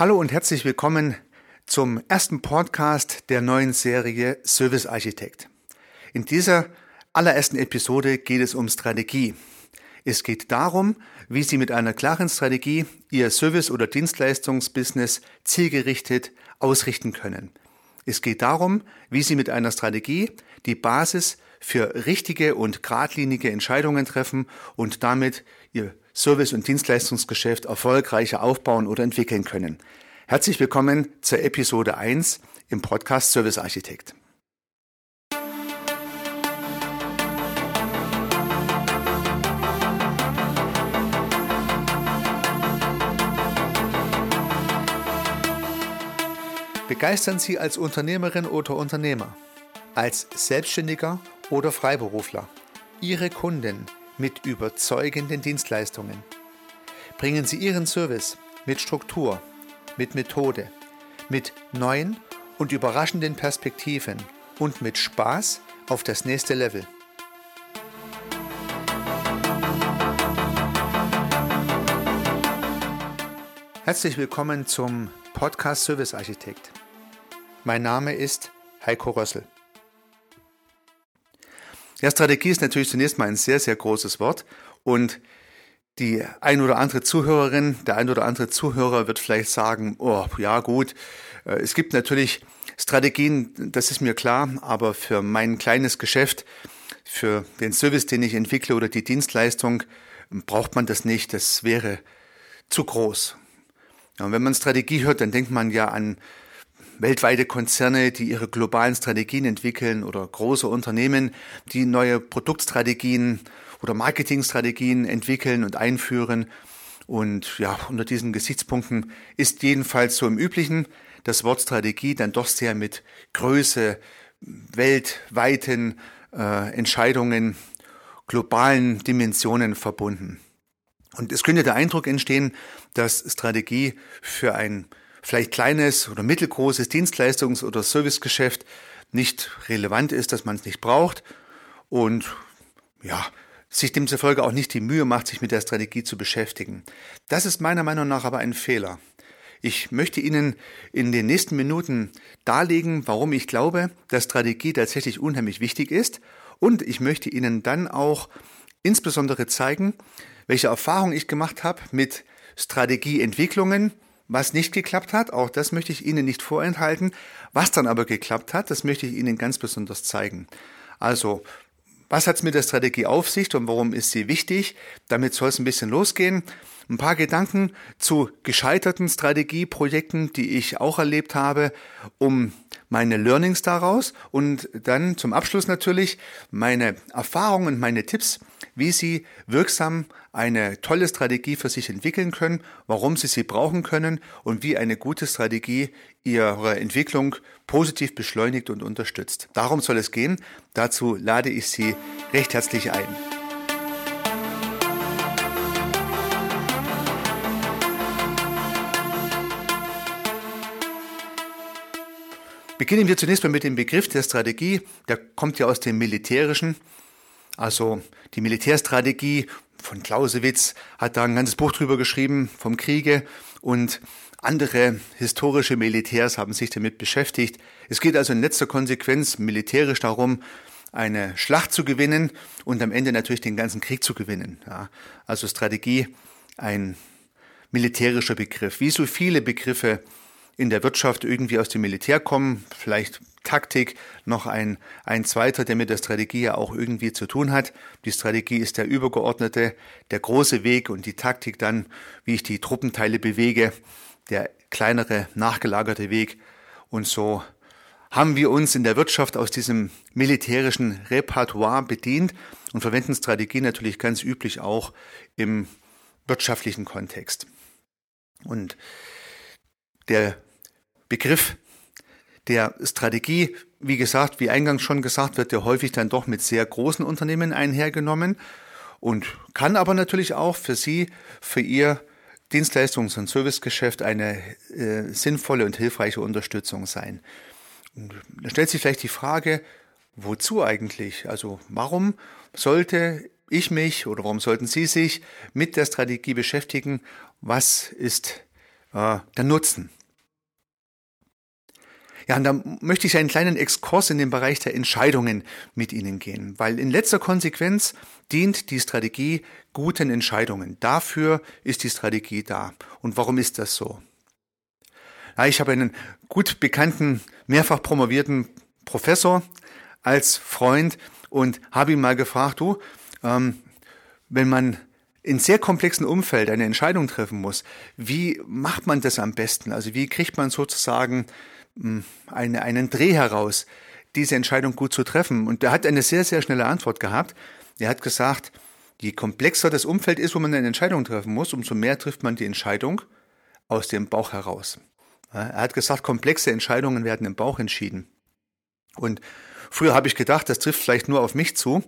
Hallo und herzlich willkommen zum ersten Podcast der neuen Serie Service Architekt. In dieser allerersten Episode geht es um Strategie. Es geht darum, wie Sie mit einer klaren Strategie Ihr Service- oder Dienstleistungsbusiness zielgerichtet ausrichten können. Es geht darum, wie Sie mit einer Strategie die Basis für richtige und geradlinige Entscheidungen treffen und damit Ihr Service- und Dienstleistungsgeschäft erfolgreicher aufbauen oder entwickeln können. Herzlich willkommen zur Episode 1 im Podcast Service Architekt. Begeistern Sie als Unternehmerin oder Unternehmer, als Selbstständiger oder Freiberufler Ihre Kunden mit überzeugenden Dienstleistungen. Bringen Sie Ihren Service mit Struktur, mit Methode, mit neuen und überraschenden Perspektiven und mit Spaß auf das nächste Level. Herzlich willkommen zum Podcast Service Architekt. Mein Name ist Heiko Rössel. Ja, Strategie ist natürlich zunächst mal ein sehr, sehr großes Wort und die ein oder andere Zuhörerin, der ein oder andere Zuhörer wird vielleicht sagen, oh, ja gut, äh, es gibt natürlich Strategien, das ist mir klar, aber für mein kleines Geschäft, für den Service, den ich entwickle oder die Dienstleistung, braucht man das nicht, das wäre zu groß. Ja, und wenn man Strategie hört, dann denkt man ja an weltweite Konzerne, die ihre globalen Strategien entwickeln oder große Unternehmen, die neue Produktstrategien oder Marketingstrategien entwickeln und einführen. Und ja, unter diesen Gesichtspunkten ist jedenfalls so im Üblichen das Wort Strategie dann doch sehr mit Größe, weltweiten äh, Entscheidungen, globalen Dimensionen verbunden. Und es könnte der Eindruck entstehen, dass Strategie für ein vielleicht kleines oder mittelgroßes Dienstleistungs- oder Servicegeschäft nicht relevant ist, dass man es nicht braucht und ja, sich demzufolge auch nicht die Mühe macht, sich mit der Strategie zu beschäftigen. Das ist meiner Meinung nach aber ein Fehler. Ich möchte Ihnen in den nächsten Minuten darlegen, warum ich glaube, dass Strategie tatsächlich unheimlich wichtig ist und ich möchte Ihnen dann auch insbesondere zeigen, welche Erfahrungen ich gemacht habe mit Strategieentwicklungen, was nicht geklappt hat, auch das möchte ich Ihnen nicht vorenthalten. Was dann aber geklappt hat, das möchte ich Ihnen ganz besonders zeigen. Also, was hat es mit der Strategie auf sich und warum ist sie wichtig? Damit soll es ein bisschen losgehen. Ein paar Gedanken zu gescheiterten Strategieprojekten, die ich auch erlebt habe, um meine Learnings daraus und dann zum Abschluss natürlich meine Erfahrungen und meine Tipps, wie Sie wirksam eine tolle Strategie für sich entwickeln können, warum Sie sie brauchen können und wie eine gute Strategie Ihre Entwicklung positiv beschleunigt und unterstützt. Darum soll es gehen. Dazu lade ich Sie recht herzlich ein. Beginnen wir zunächst mal mit dem Begriff der Strategie. Der kommt ja aus dem Militärischen. Also die Militärstrategie von Clausewitz hat da ein ganzes Buch drüber geschrieben vom Kriege und andere historische Militärs haben sich damit beschäftigt. Es geht also in letzter Konsequenz militärisch darum, eine Schlacht zu gewinnen und am Ende natürlich den ganzen Krieg zu gewinnen. Ja, also Strategie, ein militärischer Begriff. Wie so viele Begriffe in der Wirtschaft irgendwie aus dem Militär kommen, vielleicht Taktik, noch ein, ein zweiter, der mit der Strategie ja auch irgendwie zu tun hat. Die Strategie ist der übergeordnete, der große Weg und die Taktik dann, wie ich die Truppenteile bewege, der kleinere, nachgelagerte Weg. Und so haben wir uns in der Wirtschaft aus diesem militärischen Repertoire bedient und verwenden Strategie natürlich ganz üblich auch im wirtschaftlichen Kontext. Und der Begriff der Strategie, wie gesagt, wie eingangs schon gesagt, wird ja häufig dann doch mit sehr großen Unternehmen einhergenommen und kann aber natürlich auch für Sie, für Ihr Dienstleistungs- und Servicegeschäft eine äh, sinnvolle und hilfreiche Unterstützung sein. Da stellt sich vielleicht die Frage, wozu eigentlich? Also warum sollte ich mich oder warum sollten Sie sich mit der Strategie beschäftigen? Was ist äh, der Nutzen. Ja, und da möchte ich einen kleinen Exkurs in den Bereich der Entscheidungen mit Ihnen gehen, weil in letzter Konsequenz dient die Strategie guten Entscheidungen. Dafür ist die Strategie da. Und warum ist das so? Ja, ich habe einen gut bekannten, mehrfach promovierten Professor als Freund und habe ihn mal gefragt, du, ähm, wenn man in sehr komplexen Umfeld eine Entscheidung treffen muss, wie macht man das am besten? Also wie kriegt man sozusagen eine, einen Dreh heraus, diese Entscheidung gut zu treffen. Und er hat eine sehr, sehr schnelle Antwort gehabt. Er hat gesagt, je komplexer das Umfeld ist, wo man eine Entscheidung treffen muss, umso mehr trifft man die Entscheidung aus dem Bauch heraus. Er hat gesagt, komplexe Entscheidungen werden im Bauch entschieden. Und früher habe ich gedacht, das trifft vielleicht nur auf mich zu.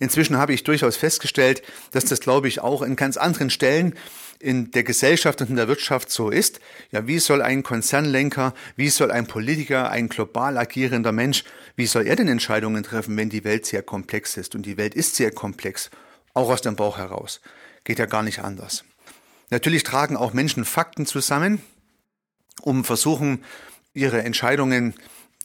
Inzwischen habe ich durchaus festgestellt, dass das, glaube ich, auch in ganz anderen Stellen in der Gesellschaft und in der Wirtschaft so ist. Ja, wie soll ein Konzernlenker, wie soll ein Politiker, ein global agierender Mensch, wie soll er denn Entscheidungen treffen, wenn die Welt sehr komplex ist? Und die Welt ist sehr komplex, auch aus dem Bauch heraus. Geht ja gar nicht anders. Natürlich tragen auch Menschen Fakten zusammen, um versuchen, ihre Entscheidungen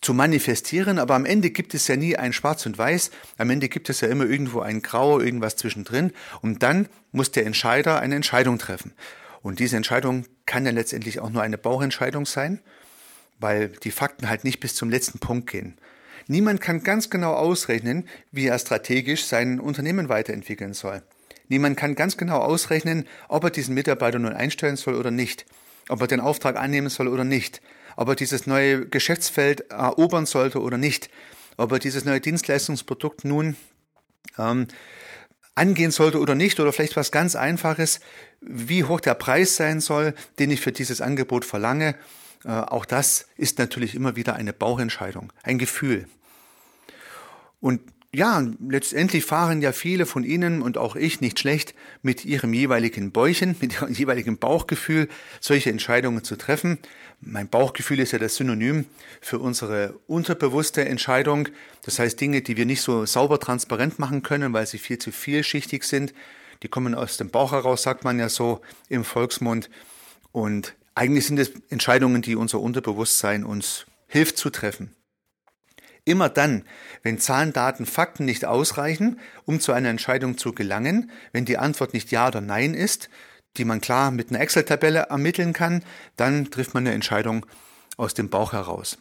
zu manifestieren, aber am Ende gibt es ja nie ein Schwarz und Weiß, am Ende gibt es ja immer irgendwo ein Grau, irgendwas zwischendrin und dann muss der Entscheider eine Entscheidung treffen. Und diese Entscheidung kann ja letztendlich auch nur eine Bauchentscheidung sein, weil die Fakten halt nicht bis zum letzten Punkt gehen. Niemand kann ganz genau ausrechnen, wie er strategisch sein Unternehmen weiterentwickeln soll. Niemand kann ganz genau ausrechnen, ob er diesen Mitarbeiter nun einstellen soll oder nicht, ob er den Auftrag annehmen soll oder nicht ob er dieses neue Geschäftsfeld erobern sollte oder nicht, ob er dieses neue Dienstleistungsprodukt nun ähm, angehen sollte oder nicht, oder vielleicht was ganz Einfaches, wie hoch der Preis sein soll, den ich für dieses Angebot verlange. Äh, auch das ist natürlich immer wieder eine Bauchentscheidung, ein Gefühl. Und ja, letztendlich fahren ja viele von Ihnen und auch ich nicht schlecht mit ihrem jeweiligen Bäuchen, mit ihrem jeweiligen Bauchgefühl solche Entscheidungen zu treffen. Mein Bauchgefühl ist ja das Synonym für unsere unterbewusste Entscheidung. Das heißt Dinge, die wir nicht so sauber transparent machen können, weil sie viel zu vielschichtig sind. Die kommen aus dem Bauch heraus, sagt man ja so im Volksmund. Und eigentlich sind es Entscheidungen, die unser Unterbewusstsein uns hilft zu treffen. Immer dann, wenn Zahlen, Daten, Fakten nicht ausreichen, um zu einer Entscheidung zu gelangen, wenn die Antwort nicht Ja oder Nein ist, die man klar mit einer Excel-Tabelle ermitteln kann, dann trifft man eine Entscheidung aus dem Bauch heraus.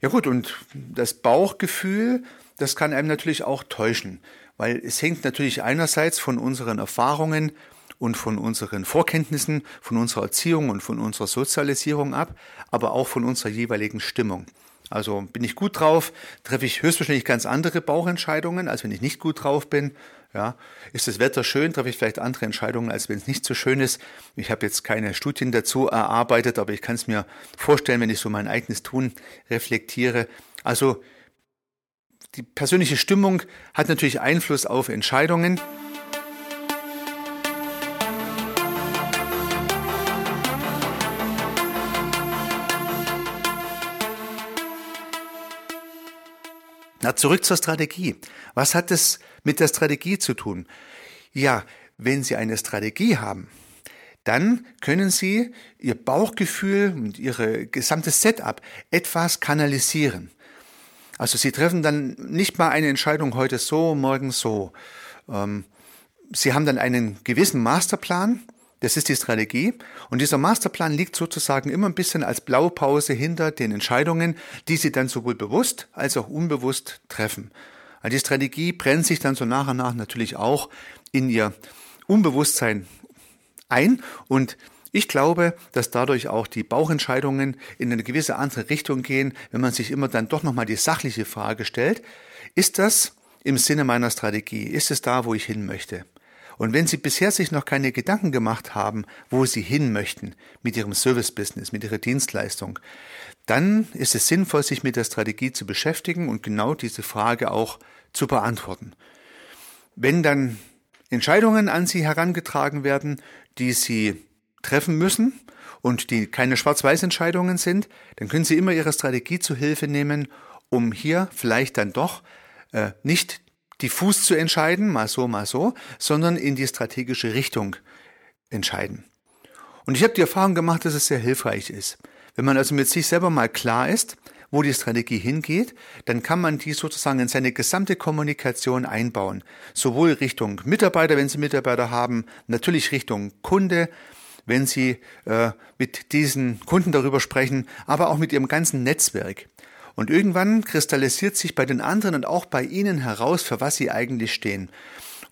Ja gut, und das Bauchgefühl, das kann einem natürlich auch täuschen, weil es hängt natürlich einerseits von unseren Erfahrungen und von unseren Vorkenntnissen, von unserer Erziehung und von unserer Sozialisierung ab, aber auch von unserer jeweiligen Stimmung. Also bin ich gut drauf, treffe ich höchstwahrscheinlich ganz andere Bauchentscheidungen, als wenn ich nicht gut drauf bin. Ja, ist das Wetter schön, treffe ich vielleicht andere Entscheidungen, als wenn es nicht so schön ist. Ich habe jetzt keine Studien dazu erarbeitet, aber ich kann es mir vorstellen, wenn ich so mein eigenes Tun reflektiere. Also die persönliche Stimmung hat natürlich Einfluss auf Entscheidungen. Zurück zur Strategie. Was hat es mit der Strategie zu tun? Ja, wenn Sie eine Strategie haben, dann können Sie Ihr Bauchgefühl und Ihre gesamtes Setup etwas kanalisieren. Also Sie treffen dann nicht mal eine Entscheidung heute so, morgen so. Ähm, Sie haben dann einen gewissen Masterplan, das ist die Strategie. Und dieser Masterplan liegt sozusagen immer ein bisschen als Blaupause hinter den Entscheidungen, die Sie dann sowohl bewusst als auch unbewusst treffen. Also die Strategie brennt sich dann so nach und nach natürlich auch in Ihr Unbewusstsein ein und ich glaube, dass dadurch auch die Bauchentscheidungen in eine gewisse andere Richtung gehen, wenn man sich immer dann doch nochmal die sachliche Frage stellt, ist das im Sinne meiner Strategie? Ist es da, wo ich hin möchte? Und wenn Sie bisher sich noch keine Gedanken gemacht haben, wo Sie hin möchten mit Ihrem Service-Business, mit Ihrer Dienstleistung, dann ist es sinnvoll, sich mit der Strategie zu beschäftigen und genau diese Frage auch zu beantworten. Wenn dann Entscheidungen an Sie herangetragen werden, die Sie treffen müssen und die keine Schwarz-Weiß-Entscheidungen sind, dann können Sie immer Ihre Strategie zu Hilfe nehmen, um hier vielleicht dann doch äh, nicht diffus zu entscheiden, mal so, mal so, sondern in die strategische Richtung entscheiden. Und ich habe die Erfahrung gemacht, dass es sehr hilfreich ist. Wenn man also mit sich selber mal klar ist, wo die Strategie hingeht, dann kann man die sozusagen in seine gesamte Kommunikation einbauen. Sowohl Richtung Mitarbeiter, wenn Sie Mitarbeiter haben, natürlich Richtung Kunde, wenn Sie äh, mit diesen Kunden darüber sprechen, aber auch mit Ihrem ganzen Netzwerk. Und irgendwann kristallisiert sich bei den anderen und auch bei Ihnen heraus, für was Sie eigentlich stehen.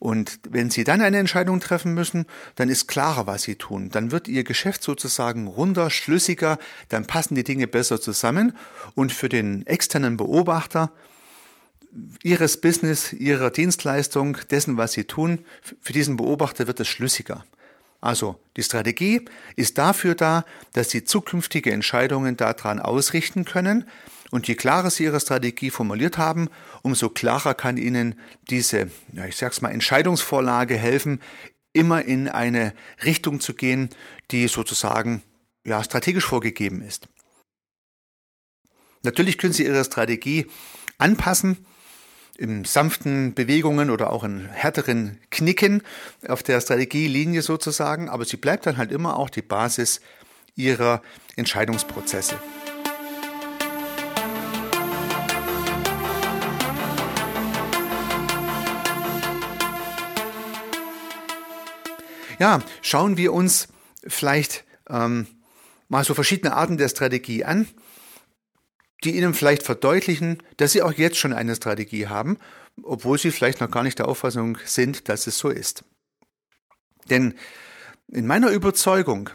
Und wenn Sie dann eine Entscheidung treffen müssen, dann ist klarer, was Sie tun. Dann wird Ihr Geschäft sozusagen runder, schlüssiger, dann passen die Dinge besser zusammen. Und für den externen Beobachter Ihres Business, Ihrer Dienstleistung, dessen, was Sie tun, für diesen Beobachter wird es schlüssiger. Also die Strategie ist dafür da, dass Sie zukünftige Entscheidungen daran ausrichten können, und je klarer Sie Ihre Strategie formuliert haben, umso klarer kann Ihnen diese, ja, ich sag's mal, Entscheidungsvorlage helfen, immer in eine Richtung zu gehen, die sozusagen, ja, strategisch vorgegeben ist. Natürlich können Sie Ihre Strategie anpassen, in sanften Bewegungen oder auch in härteren Knicken auf der Strategielinie sozusagen, aber sie bleibt dann halt immer auch die Basis ihrer Entscheidungsprozesse. Ja, schauen wir uns vielleicht ähm, mal so verschiedene Arten der Strategie an, die Ihnen vielleicht verdeutlichen, dass Sie auch jetzt schon eine Strategie haben, obwohl Sie vielleicht noch gar nicht der Auffassung sind, dass es so ist. Denn in meiner Überzeugung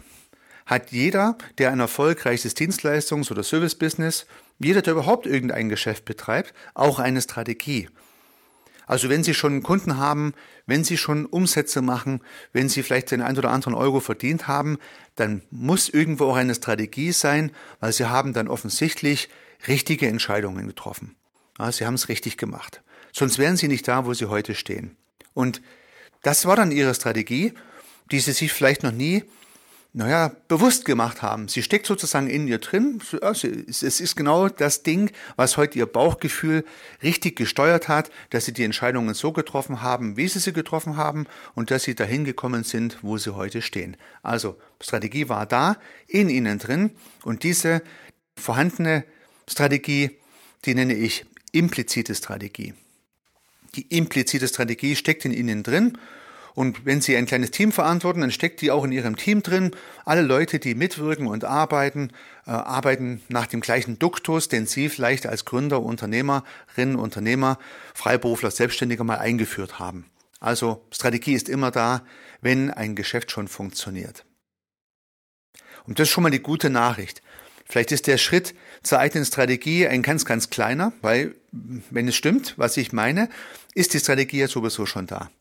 hat jeder, der ein erfolgreiches Dienstleistungs- oder Servicebusiness, jeder, der überhaupt irgendein Geschäft betreibt, auch eine Strategie. Also wenn Sie schon Kunden haben, wenn Sie schon Umsätze machen, wenn Sie vielleicht den ein oder anderen Euro verdient haben, dann muss irgendwo auch eine Strategie sein, weil Sie haben dann offensichtlich richtige Entscheidungen getroffen. Ja, Sie haben es richtig gemacht. Sonst wären Sie nicht da, wo Sie heute stehen. Und das war dann Ihre Strategie, die Sie sich vielleicht noch nie naja, bewusst gemacht haben. Sie steckt sozusagen in ihr drin. Es ist genau das Ding, was heute ihr Bauchgefühl richtig gesteuert hat, dass sie die Entscheidungen so getroffen haben, wie sie sie getroffen haben und dass sie dahin gekommen sind, wo sie heute stehen. Also, Strategie war da, in ihnen drin und diese vorhandene Strategie, die nenne ich implizite Strategie. Die implizite Strategie steckt in ihnen drin und wenn Sie ein kleines Team verantworten, dann steckt die auch in Ihrem Team drin. Alle Leute, die mitwirken und arbeiten, äh, arbeiten nach dem gleichen Duktus, den Sie vielleicht als Gründer, Unternehmerinnen, Unternehmer, Freiberufler, Selbstständiger mal eingeführt haben. Also Strategie ist immer da, wenn ein Geschäft schon funktioniert. Und das ist schon mal die gute Nachricht. Vielleicht ist der Schritt zur eigenen Strategie ein ganz, ganz kleiner, weil, wenn es stimmt, was ich meine, ist die Strategie ja sowieso schon da.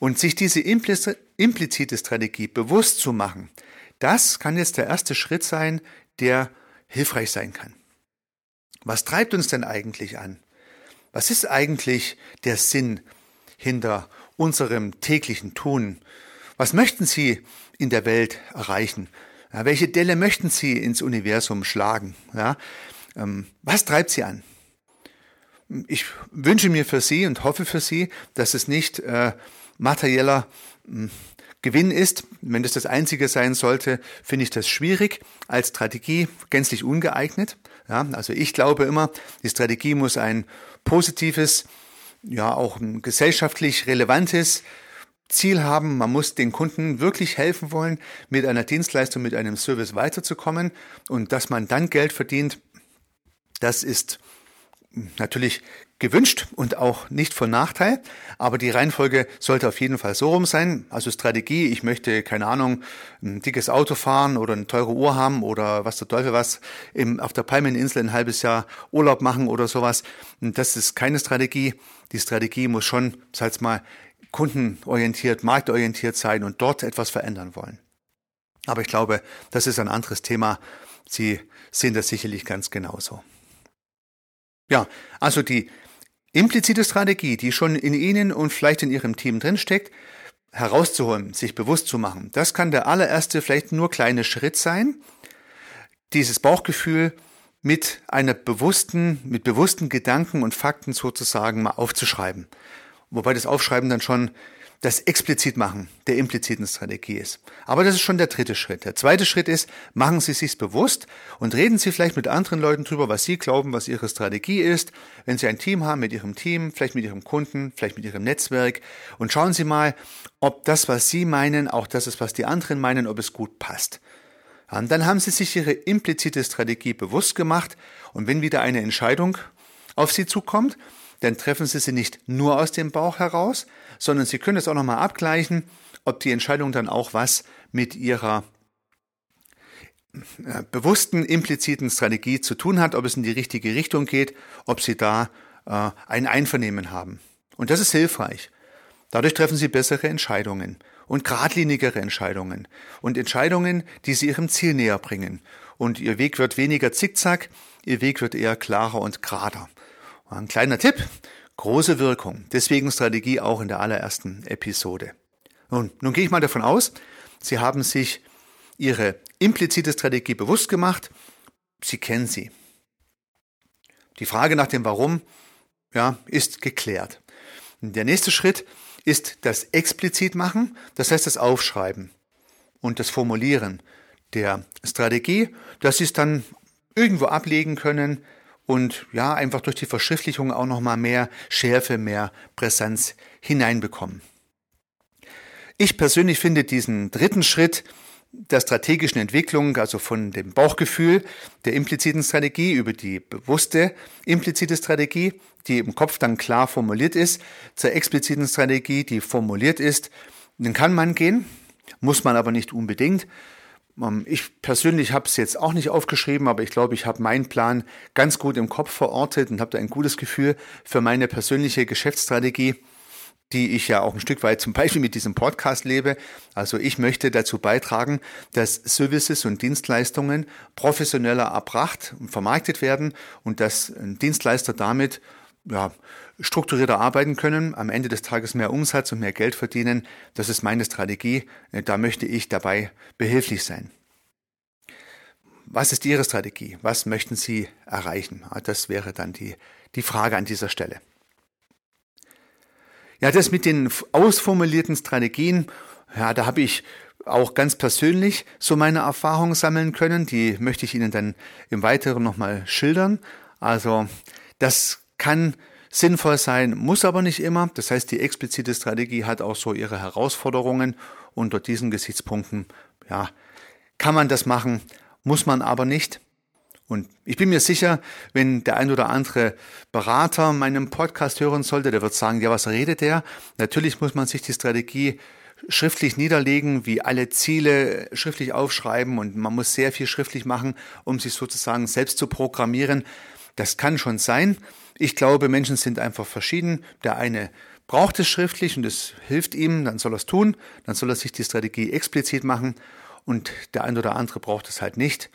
Und sich diese implizite Strategie bewusst zu machen, das kann jetzt der erste Schritt sein, der hilfreich sein kann. Was treibt uns denn eigentlich an? Was ist eigentlich der Sinn hinter unserem täglichen Tun? Was möchten Sie in der Welt erreichen? Ja, welche Delle möchten Sie ins Universum schlagen? Ja, ähm, was treibt Sie an? Ich wünsche mir für Sie und hoffe für Sie, dass es nicht äh, materieller hm, Gewinn ist. Wenn das das Einzige sein sollte, finde ich das schwierig, als Strategie gänzlich ungeeignet. Ja, also ich glaube immer, die Strategie muss ein positives, ja auch ein gesellschaftlich relevantes Ziel haben. Man muss den Kunden wirklich helfen wollen, mit einer Dienstleistung, mit einem Service weiterzukommen und dass man dann Geld verdient, das ist natürlich gewünscht und auch nicht von Nachteil, aber die Reihenfolge sollte auf jeden Fall so rum sein. Also Strategie, ich möchte, keine Ahnung, ein dickes Auto fahren oder eine teure Uhr haben oder was der Teufel was, im, auf der Palmeninsel ein halbes Jahr Urlaub machen oder sowas. Das ist keine Strategie. Die Strategie muss schon, sag mal, kundenorientiert, marktorientiert sein und dort etwas verändern wollen. Aber ich glaube, das ist ein anderes Thema. Sie sehen das sicherlich ganz genauso. Ja, also die implizite Strategie, die schon in Ihnen und vielleicht in Ihrem Team drinsteckt, herauszuholen, sich bewusst zu machen. Das kann der allererste, vielleicht nur kleine Schritt sein, dieses Bauchgefühl mit einer bewussten, mit bewussten Gedanken und Fakten sozusagen mal aufzuschreiben. Wobei das Aufschreiben dann schon das explizit machen der impliziten Strategie ist. Aber das ist schon der dritte Schritt. Der zweite Schritt ist, machen Sie sich bewusst und reden Sie vielleicht mit anderen Leuten drüber, was Sie glauben, was Ihre Strategie ist. Wenn Sie ein Team haben, mit Ihrem Team, vielleicht mit Ihrem Kunden, vielleicht mit Ihrem Netzwerk und schauen Sie mal, ob das, was Sie meinen, auch das ist, was die anderen meinen, ob es gut passt. Und dann haben Sie sich Ihre implizite Strategie bewusst gemacht und wenn wieder eine Entscheidung auf Sie zukommt, dann treffen Sie sie nicht nur aus dem Bauch heraus, sondern Sie können es auch nochmal abgleichen, ob die Entscheidung dann auch was mit Ihrer äh, bewussten, impliziten Strategie zu tun hat, ob es in die richtige Richtung geht, ob Sie da äh, ein Einvernehmen haben. Und das ist hilfreich. Dadurch treffen Sie bessere Entscheidungen und geradlinigere Entscheidungen und Entscheidungen, die Sie Ihrem Ziel näher bringen. Und Ihr Weg wird weniger zickzack, Ihr Weg wird eher klarer und gerader. Ein kleiner Tipp, große Wirkung. Deswegen Strategie auch in der allerersten Episode. Nun, nun gehe ich mal davon aus, Sie haben sich Ihre implizite Strategie bewusst gemacht. Sie kennen sie. Die Frage nach dem Warum ja, ist geklärt. Der nächste Schritt ist das explizit machen, das heißt das Aufschreiben und das Formulieren der Strategie, dass Sie es dann irgendwo ablegen können, und ja, einfach durch die Verschriftlichung auch nochmal mehr Schärfe, mehr Präsenz hineinbekommen. Ich persönlich finde diesen dritten Schritt der strategischen Entwicklung, also von dem Bauchgefühl der impliziten Strategie über die bewusste implizite Strategie, die im Kopf dann klar formuliert ist, zur expliziten Strategie, die formuliert ist, dann kann man gehen, muss man aber nicht unbedingt. Ähm, ich persönlich habe es jetzt auch nicht aufgeschrieben, aber ich glaube, ich habe meinen Plan ganz gut im Kopf verortet und habe da ein gutes Gefühl für meine persönliche Geschäftsstrategie, die ich ja auch ein Stück weit zum Beispiel mit diesem Podcast lebe. Also ich möchte dazu beitragen, dass Services und Dienstleistungen professioneller erbracht und vermarktet werden und dass Dienstleister damit ja, strukturierter arbeiten können, am Ende des Tages mehr Umsatz und mehr Geld verdienen. Das ist meine Strategie. Da möchte ich dabei behilflich sein. Was ist Ihre Strategie? Was möchten Sie erreichen? Das wäre dann die, die Frage an dieser Stelle. Ja, das mit den ausformulierten Strategien, ja, da habe ich auch ganz persönlich so meine Erfahrungen sammeln können. Die möchte ich Ihnen dann im Weiteren nochmal schildern. Also, das kann sinnvoll sein, muss aber nicht immer. Das heißt, die explizite Strategie hat auch so ihre Herausforderungen. Unter diesen Gesichtspunkten, ja, kann man das machen, muss man aber nicht. Und ich bin mir sicher, wenn der ein oder andere Berater meinen Podcast hören sollte, der wird sagen, ja, was redet der? Natürlich muss man sich die Strategie schriftlich niederlegen, wie alle Ziele schriftlich aufschreiben und man muss sehr viel schriftlich machen, um sich sozusagen selbst zu programmieren. Das kann schon sein. Ich glaube, Menschen sind einfach verschieden. Der eine braucht es schriftlich und es hilft ihm, dann soll er es tun, dann soll er sich die Strategie explizit machen und der eine oder andere braucht es halt nicht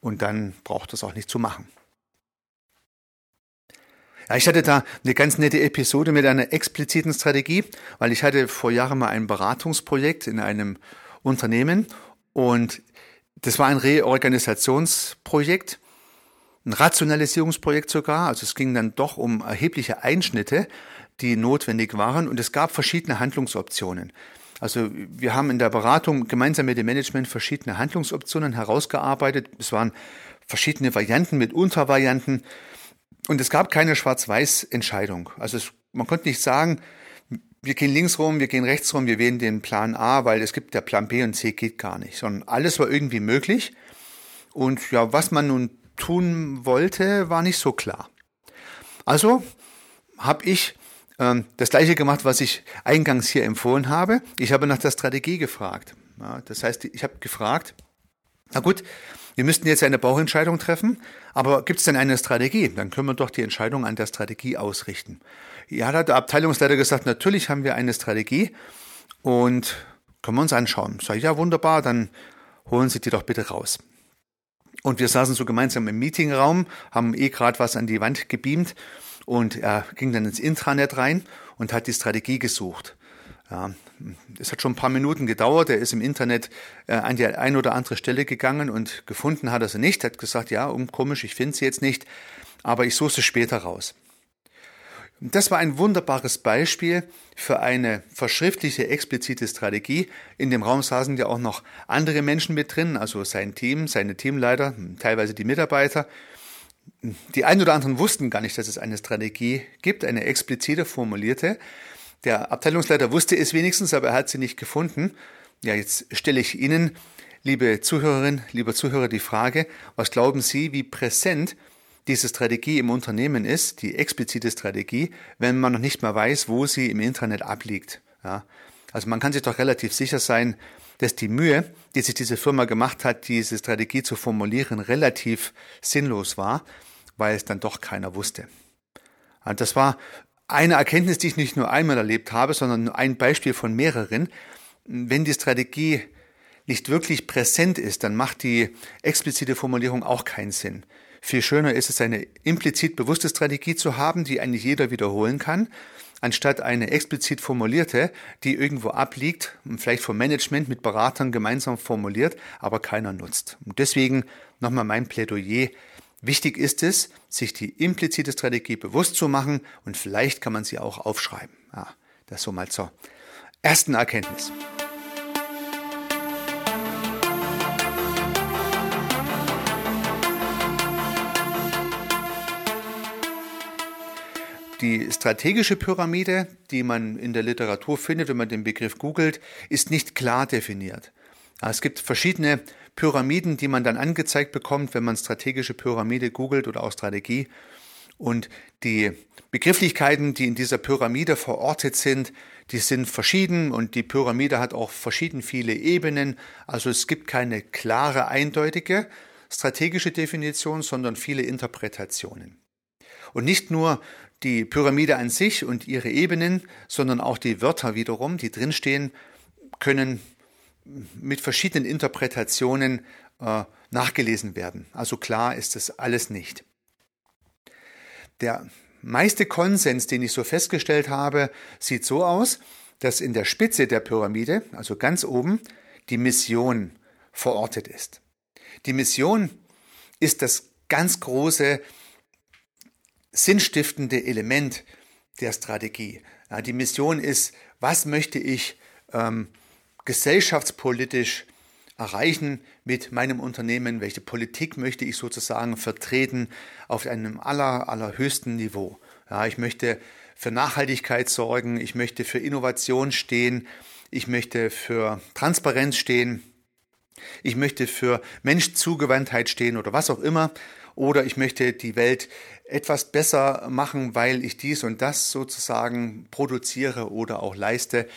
und dann braucht es auch nicht zu machen. Ja, ich hatte da eine ganz nette Episode mit einer expliziten Strategie, weil ich hatte vor Jahren mal ein Beratungsprojekt in einem Unternehmen und das war ein Reorganisationsprojekt ein Rationalisierungsprojekt sogar. Also es ging dann doch um erhebliche Einschnitte, die notwendig waren und es gab verschiedene Handlungsoptionen. Also wir haben in der Beratung gemeinsam mit dem Management verschiedene Handlungsoptionen herausgearbeitet. Es waren verschiedene Varianten mit Untervarianten und es gab keine Schwarz-Weiß-Entscheidung. Also es, man konnte nicht sagen, wir gehen links rum, wir gehen rechts rum, wir wählen den Plan A, weil es gibt der Plan B und C geht gar nicht, sondern alles war irgendwie möglich. Und ja, was man nun tun wollte, war nicht so klar. Also habe ich ähm, das gleiche gemacht, was ich eingangs hier empfohlen habe. Ich habe nach der Strategie gefragt. Ja, das heißt, ich habe gefragt, na gut, wir müssten jetzt eine Bauchentscheidung treffen, aber gibt es denn eine Strategie? Dann können wir doch die Entscheidung an der Strategie ausrichten. Ja, da hat der Abteilungsleiter gesagt, natürlich haben wir eine Strategie und können wir uns anschauen. Sag ich, ja, wunderbar, dann holen Sie die doch bitte raus. Und wir saßen so gemeinsam im Meetingraum, haben eh gerade was an die Wand gebeamt und er ging dann ins Intranet rein und hat die Strategie gesucht. Ja, es hat schon ein paar Minuten gedauert. Er ist im Internet äh, an die ein oder andere Stelle gegangen und gefunden hat er sie nicht. Hat gesagt, ja, um, komisch, ich finde sie jetzt nicht, aber ich suche sie später raus. Das war ein wunderbares Beispiel für eine verschriftliche, explizite Strategie. In dem Raum saßen ja auch noch andere Menschen mit drin, also sein Team, seine Teamleiter, teilweise die Mitarbeiter. Die einen oder anderen wussten gar nicht, dass es eine Strategie gibt, eine explizite formulierte. Der Abteilungsleiter wusste es wenigstens, aber er hat sie nicht gefunden. Ja, jetzt stelle ich Ihnen, liebe Zuhörerinnen, lieber Zuhörer, die Frage, was glauben Sie, wie präsent diese Strategie im Unternehmen ist, die explizite Strategie, wenn man noch nicht mal weiß, wo sie im Internet abliegt. Ja. Also man kann sich doch relativ sicher sein, dass die Mühe, die sich diese Firma gemacht hat, diese Strategie zu formulieren, relativ sinnlos war, weil es dann doch keiner wusste. Und das war eine Erkenntnis, die ich nicht nur einmal erlebt habe, sondern ein Beispiel von mehreren. Wenn die Strategie nicht wirklich präsent ist, dann macht die explizite Formulierung auch keinen Sinn. Viel schöner ist es, eine implizit bewusste Strategie zu haben, die eigentlich jeder wiederholen kann, anstatt eine explizit formulierte, die irgendwo abliegt, vielleicht vom Management mit Beratern gemeinsam formuliert, aber keiner nutzt. Und deswegen nochmal mein Plädoyer. Wichtig ist es, sich die implizite Strategie bewusst zu machen und vielleicht kann man sie auch aufschreiben. Ja, das so mal zur ersten Erkenntnis. Die strategische Pyramide, die man in der Literatur findet, wenn man den Begriff googelt, ist nicht klar definiert. Es gibt verschiedene Pyramiden, die man dann angezeigt bekommt, wenn man strategische Pyramide googelt oder auch Strategie. Und die Begrifflichkeiten, die in dieser Pyramide verortet sind, die sind verschieden und die Pyramide hat auch verschieden viele Ebenen. Also es gibt keine klare, eindeutige strategische Definition, sondern viele Interpretationen. Und nicht nur die Pyramide an sich und ihre Ebenen, sondern auch die Wörter wiederum, die drinstehen, können mit verschiedenen Interpretationen äh, nachgelesen werden. Also klar ist das alles nicht. Der meiste Konsens, den ich so festgestellt habe, sieht so aus, dass in der Spitze der Pyramide, also ganz oben, die Mission verortet ist. Die Mission ist das ganz große sinnstiftende Element der Strategie. Ja, die Mission ist, was möchte ich ähm, gesellschaftspolitisch erreichen mit meinem Unternehmen, welche Politik möchte ich sozusagen vertreten auf einem aller, allerhöchsten Niveau. Ja, ich möchte für Nachhaltigkeit sorgen, ich möchte für Innovation stehen, ich möchte für Transparenz stehen, ich möchte für Menschzugewandtheit stehen oder was auch immer oder ich möchte die Welt etwas besser machen, weil ich dies und das sozusagen produziere oder auch leiste.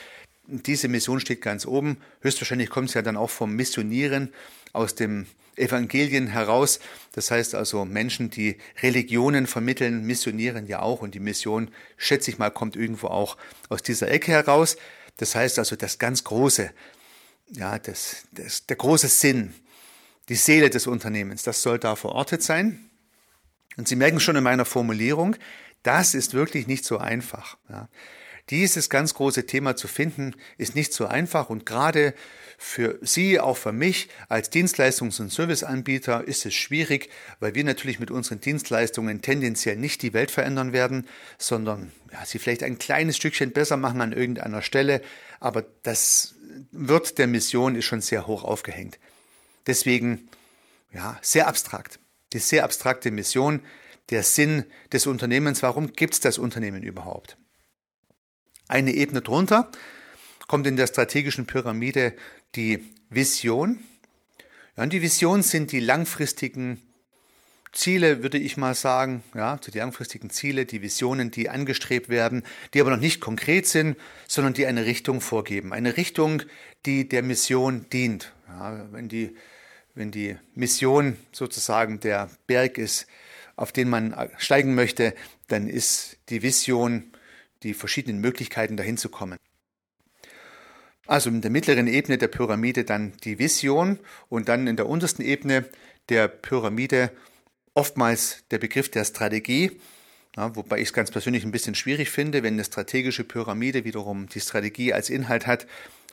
Diese Mission steht ganz oben. Höchstwahrscheinlich kommt es ja dann auch vom Missionieren aus dem Evangelien heraus. Das heißt also Menschen, die Religionen vermitteln, missionieren ja auch und die Mission, schätze ich mal, kommt irgendwo auch aus dieser Ecke heraus. Das heißt also das ganz große, ja, das, das, der große Sinn, die Seele des Unternehmens. Das soll da verortet sein. Und Sie merken schon in meiner Formulierung, das ist wirklich nicht so einfach. Ja. Dieses ganz große Thema zu finden, ist nicht so einfach und gerade für Sie, auch für mich als Dienstleistungs- und Serviceanbieter ist es schwierig, weil wir natürlich mit unseren Dienstleistungen tendenziell nicht die Welt verändern werden, sondern ja, sie vielleicht ein kleines Stückchen besser machen an irgendeiner Stelle, aber das wird der Mission ist schon sehr hoch aufgehängt. Deswegen, ja, sehr abstrakt. Die sehr abstrakte Mission, der Sinn des Unternehmens, warum gibt es das Unternehmen überhaupt? Eine Ebene drunter kommt in der strategischen Pyramide die Vision. Ja, und die Vision sind die langfristigen Ziele, würde ich mal sagen, ja, die langfristigen Ziele, die Visionen, die angestrebt werden, die aber noch nicht konkret sind, sondern die eine Richtung vorgeben. Eine Richtung, die der Mission dient. Ja, wenn die wenn die Mission sozusagen der Berg ist, auf den man steigen möchte, dann ist die Vision die verschiedenen Möglichkeiten dahin zu kommen. Also in der mittleren Ebene der Pyramide dann die Vision und dann in der untersten Ebene der Pyramide oftmals der Begriff der Strategie, ja, wobei ich es ganz persönlich ein bisschen schwierig finde, wenn eine strategische Pyramide wiederum die Strategie als Inhalt hat.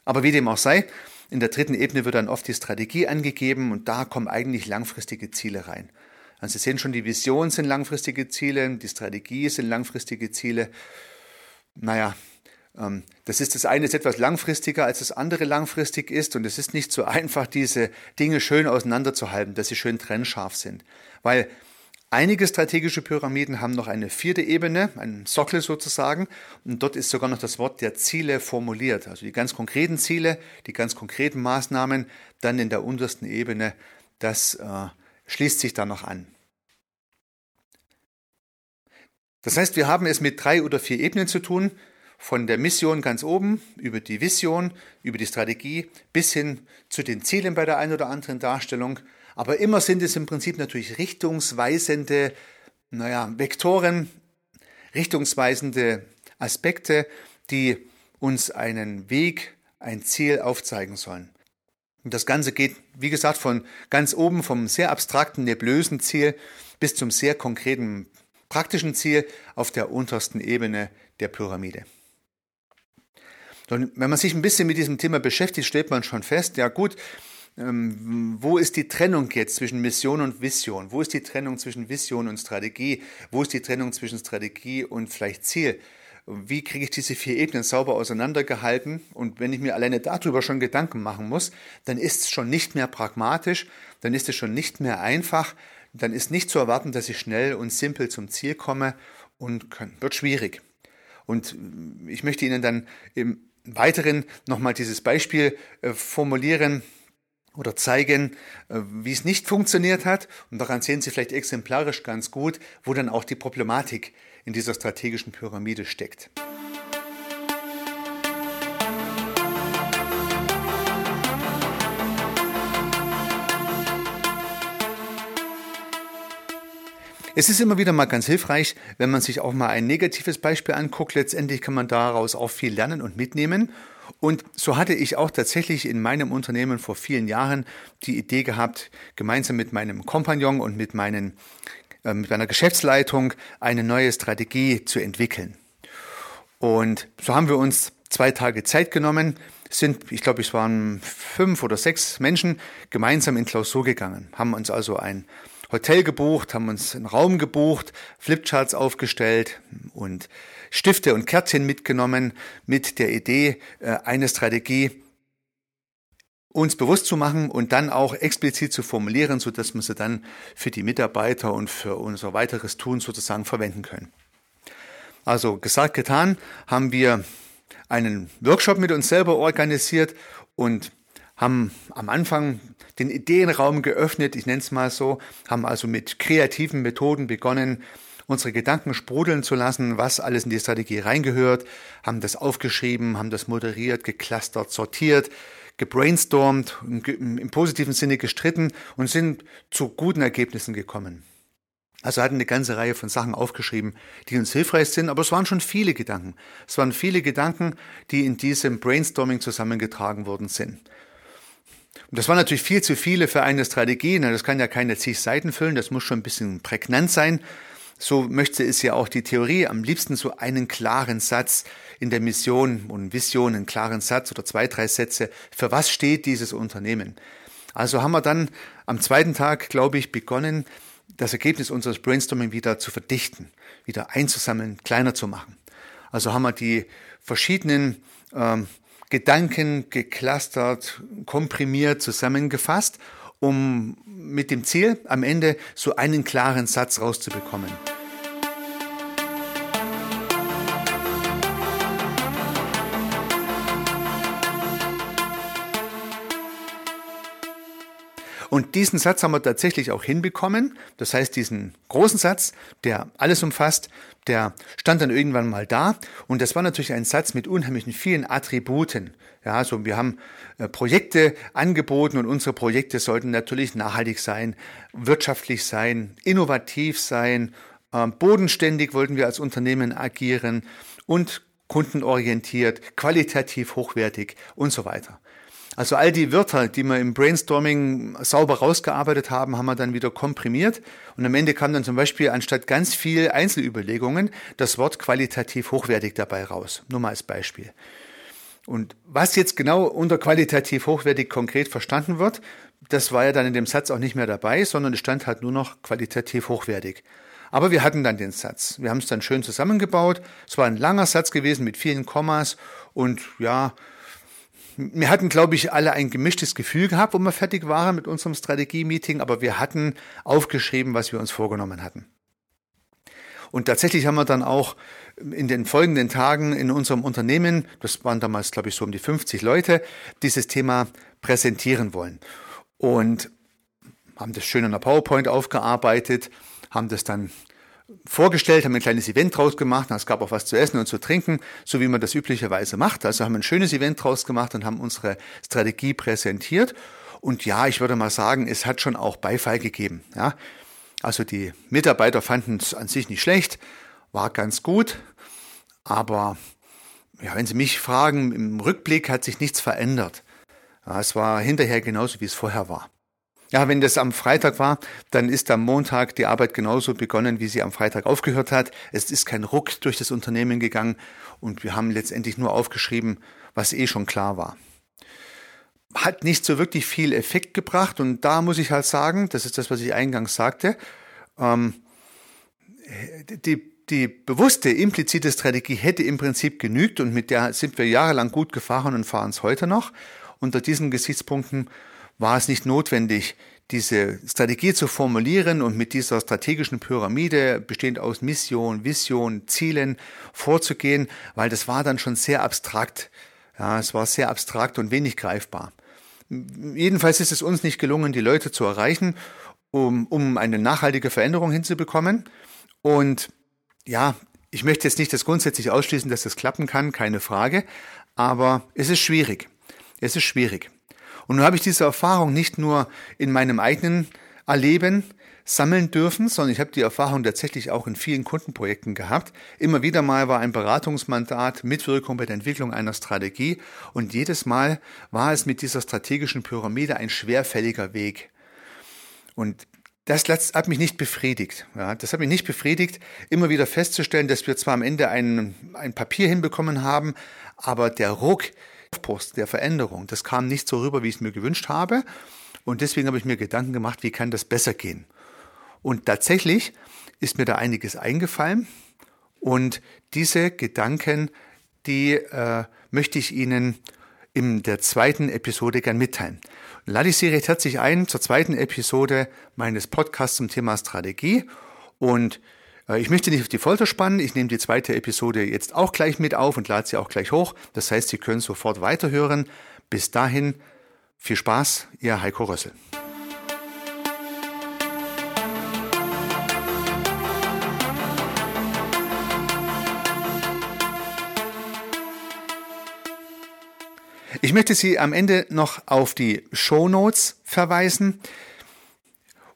Aber wie dem auch sei, in der dritten Ebene wird dann oft die Strategie angegeben und da kommen eigentlich langfristige Ziele rein. Also Sie sehen schon, die Vision sind langfristige Ziele, die Strategie sind langfristige Ziele. Naja, ähm, das ist das eine ist etwas langfristiger, als das andere langfristig ist. Und es ist nicht so einfach, diese Dinge schön auseinanderzuhalten, dass sie schön trennscharf sind. Weil einige strategische Pyramiden haben noch eine vierte Ebene, einen Sockel sozusagen. Und dort ist sogar noch das Wort der Ziele formuliert. Also die ganz konkreten Ziele, die ganz konkreten Maßnahmen, dann in der untersten Ebene, das äh, schließt sich da noch an. Das heißt, wir haben es mit drei oder vier Ebenen zu tun von der Mission ganz oben über die Vision, über die Strategie bis hin zu den Zielen bei der einen oder anderen Darstellung. Aber immer sind es im Prinzip natürlich richtungsweisende, naja, Vektoren, richtungsweisende Aspekte, die uns einen Weg, ein Ziel aufzeigen sollen. Und das Ganze geht, wie gesagt, von ganz oben vom sehr abstrakten, neblösen Ziel bis zum sehr konkreten, praktischen Ziel auf der untersten Ebene der Pyramide. Und wenn man sich ein bisschen mit diesem Thema beschäftigt, stellt man schon fest, ja gut, ähm, wo ist die Trennung jetzt zwischen Mission und Vision? Wo ist die Trennung zwischen Vision und Strategie? Wo ist die Trennung zwischen Strategie und vielleicht Ziel? Wie kriege ich diese vier Ebenen sauber auseinandergehalten? Und wenn ich mir alleine darüber schon Gedanken machen muss, dann ist es schon nicht mehr pragmatisch, dann ist es schon nicht mehr einfach, dann ist nicht zu erwarten, dass ich schnell und simpel zum Ziel komme und wird schwierig. Und ich möchte Ihnen dann im Weiteren nochmal dieses Beispiel äh, formulieren oder zeigen, äh, wie es nicht funktioniert hat. Und daran sehen Sie vielleicht exemplarisch ganz gut, wo dann auch die Problematik in dieser strategischen Pyramide steckt. Es ist immer wieder mal ganz hilfreich, wenn man sich auch mal ein negatives Beispiel anguckt. Letztendlich kann man daraus auch viel lernen und mitnehmen. Und so hatte ich auch tatsächlich in meinem Unternehmen vor vielen Jahren die Idee gehabt, gemeinsam mit meinem Kompagnon und mit, meinen, äh, mit meiner Geschäftsleitung eine neue Strategie zu entwickeln. Und so haben wir uns zwei Tage Zeit genommen, sind, ich glaube, es waren fünf oder sechs Menschen gemeinsam in Klausur gegangen, haben uns also ein Hotel gebucht, haben uns einen Raum gebucht, Flipcharts aufgestellt und Stifte und Kärtchen mitgenommen mit der Idee, äh, eine Strategie uns bewusst zu machen und dann auch explizit zu formulieren, so dass wir sie dann für die Mitarbeiter und für unser weiteres Tun sozusagen verwenden können. Also gesagt, getan, haben wir einen Workshop mit uns selber organisiert und haben am Anfang den Ideenraum geöffnet, ich nenne es mal so, haben also mit kreativen Methoden begonnen, unsere Gedanken sprudeln zu lassen, was alles in die Strategie reingehört, haben das aufgeschrieben, haben das moderiert, geclustert, sortiert, gebrainstormt, im positiven Sinne gestritten und sind zu guten Ergebnissen gekommen. Also hatten eine ganze Reihe von Sachen aufgeschrieben, die uns hilfreich sind, aber es waren schon viele Gedanken. Es waren viele Gedanken, die in diesem Brainstorming zusammengetragen worden sind. Und das war natürlich viel zu viele für eine Strategie. Das kann ja keine zig Seiten füllen, das muss schon ein bisschen prägnant sein. So möchte es ja auch die Theorie. Am liebsten so einen klaren Satz in der Mission und Vision, einen klaren Satz oder zwei, drei Sätze. Für was steht dieses Unternehmen? Also haben wir dann am zweiten Tag, glaube ich, begonnen, das Ergebnis unseres Brainstorming wieder zu verdichten, wieder einzusammeln, kleiner zu machen. Also haben wir die verschiedenen ähm, Gedanken geclustert, komprimiert, zusammengefasst, um mit dem Ziel am Ende so einen klaren Satz rauszubekommen. Und diesen Satz haben wir tatsächlich auch hinbekommen. Das heißt, diesen großen Satz, der alles umfasst, der stand dann irgendwann mal da. Und das war natürlich ein Satz mit unheimlichen vielen Attributen. Ja, also wir haben äh, Projekte angeboten und unsere Projekte sollten natürlich nachhaltig sein, wirtschaftlich sein, innovativ sein, ähm, bodenständig wollten wir als Unternehmen agieren und kundenorientiert, qualitativ hochwertig und so weiter. Also all die Wörter, die wir im Brainstorming sauber rausgearbeitet haben, haben wir dann wieder komprimiert. Und am Ende kam dann zum Beispiel anstatt ganz viel Einzelüberlegungen das Wort qualitativ hochwertig dabei raus. Nur mal als Beispiel. Und was jetzt genau unter qualitativ hochwertig konkret verstanden wird, das war ja dann in dem Satz auch nicht mehr dabei, sondern es stand halt nur noch qualitativ hochwertig. Aber wir hatten dann den Satz. Wir haben es dann schön zusammengebaut. Es war ein langer Satz gewesen mit vielen Kommas und ja, wir hatten, glaube ich, alle ein gemischtes Gefühl gehabt, wo wir fertig waren mit unserem Strategie-Meeting, aber wir hatten aufgeschrieben, was wir uns vorgenommen hatten. Und tatsächlich haben wir dann auch in den folgenden Tagen in unserem Unternehmen, das waren damals, glaube ich, so um die 50 Leute, dieses Thema präsentieren wollen. Und haben das schön in der PowerPoint aufgearbeitet, haben das dann vorgestellt, haben ein kleines Event draus gemacht, es gab auch was zu essen und zu trinken, so wie man das üblicherweise macht. Also haben ein schönes Event draus gemacht und haben unsere Strategie präsentiert. Und ja, ich würde mal sagen, es hat schon auch Beifall gegeben. Ja. Also die Mitarbeiter fanden es an sich nicht schlecht, war ganz gut, aber ja, wenn Sie mich fragen, im Rückblick hat sich nichts verändert. Ja, es war hinterher genauso, wie es vorher war. Ja, wenn das am Freitag war, dann ist am Montag die Arbeit genauso begonnen, wie sie am Freitag aufgehört hat. Es ist kein Ruck durch das Unternehmen gegangen und wir haben letztendlich nur aufgeschrieben, was eh schon klar war. Hat nicht so wirklich viel Effekt gebracht und da muss ich halt sagen, das ist das, was ich eingangs sagte, ähm, die, die bewusste, implizite Strategie hätte im Prinzip genügt und mit der sind wir jahrelang gut gefahren und fahren es heute noch. Unter diesen Gesichtspunkten war es nicht notwendig, diese Strategie zu formulieren und mit dieser strategischen Pyramide, bestehend aus Mission, Vision, Zielen, vorzugehen, weil das war dann schon sehr abstrakt. Ja, es war sehr abstrakt und wenig greifbar. Jedenfalls ist es uns nicht gelungen, die Leute zu erreichen, um, um eine nachhaltige Veränderung hinzubekommen. Und ja, ich möchte jetzt nicht das grundsätzlich ausschließen, dass das klappen kann, keine Frage, aber es ist schwierig. Es ist schwierig. Und nun habe ich diese Erfahrung nicht nur in meinem eigenen Erleben sammeln dürfen, sondern ich habe die Erfahrung tatsächlich auch in vielen Kundenprojekten gehabt. Immer wieder mal war ein Beratungsmandat, Mitwirkung bei der Entwicklung einer Strategie und jedes Mal war es mit dieser strategischen Pyramide ein schwerfälliger Weg. Und das hat mich nicht befriedigt. Ja, das hat mich nicht befriedigt, immer wieder festzustellen, dass wir zwar am Ende ein, ein Papier hinbekommen haben, aber der Ruck, Aufbruchs, der Veränderung. Das kam nicht so rüber, wie ich es mir gewünscht habe. Und deswegen habe ich mir Gedanken gemacht, wie kann das besser gehen. Und tatsächlich ist mir da einiges eingefallen. Und diese Gedanken, die äh, möchte ich Ihnen in der zweiten Episode gern mitteilen. Lade ich Sie recht herzlich ein zur zweiten Episode meines Podcasts zum Thema Strategie. Und ich möchte nicht auf die Folter spannen. Ich nehme die zweite Episode jetzt auch gleich mit auf und lade sie auch gleich hoch. Das heißt, Sie können sofort weiterhören. Bis dahin viel Spaß, Ihr Heiko Rössel. Ich möchte Sie am Ende noch auf die Show Notes verweisen.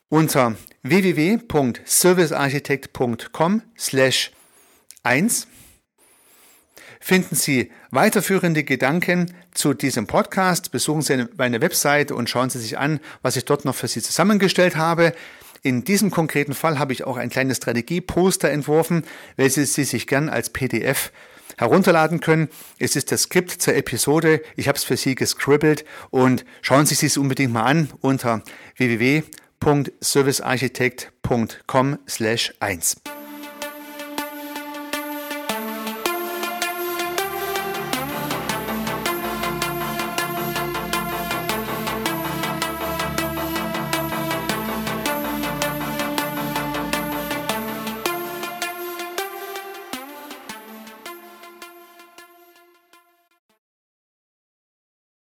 Unter www.servicearchitekt.com slash 1 finden Sie weiterführende Gedanken zu diesem Podcast. Besuchen Sie meine Website und schauen Sie sich an, was ich dort noch für Sie zusammengestellt habe. In diesem konkreten Fall habe ich auch ein kleines Strategieposter entworfen, welches Sie sich gern als PDF herunterladen können. Es ist das Skript zur Episode. Ich habe es für Sie gescribbelt und schauen Sie sich es unbedingt mal an unter www www.servicearchitekt.com/1.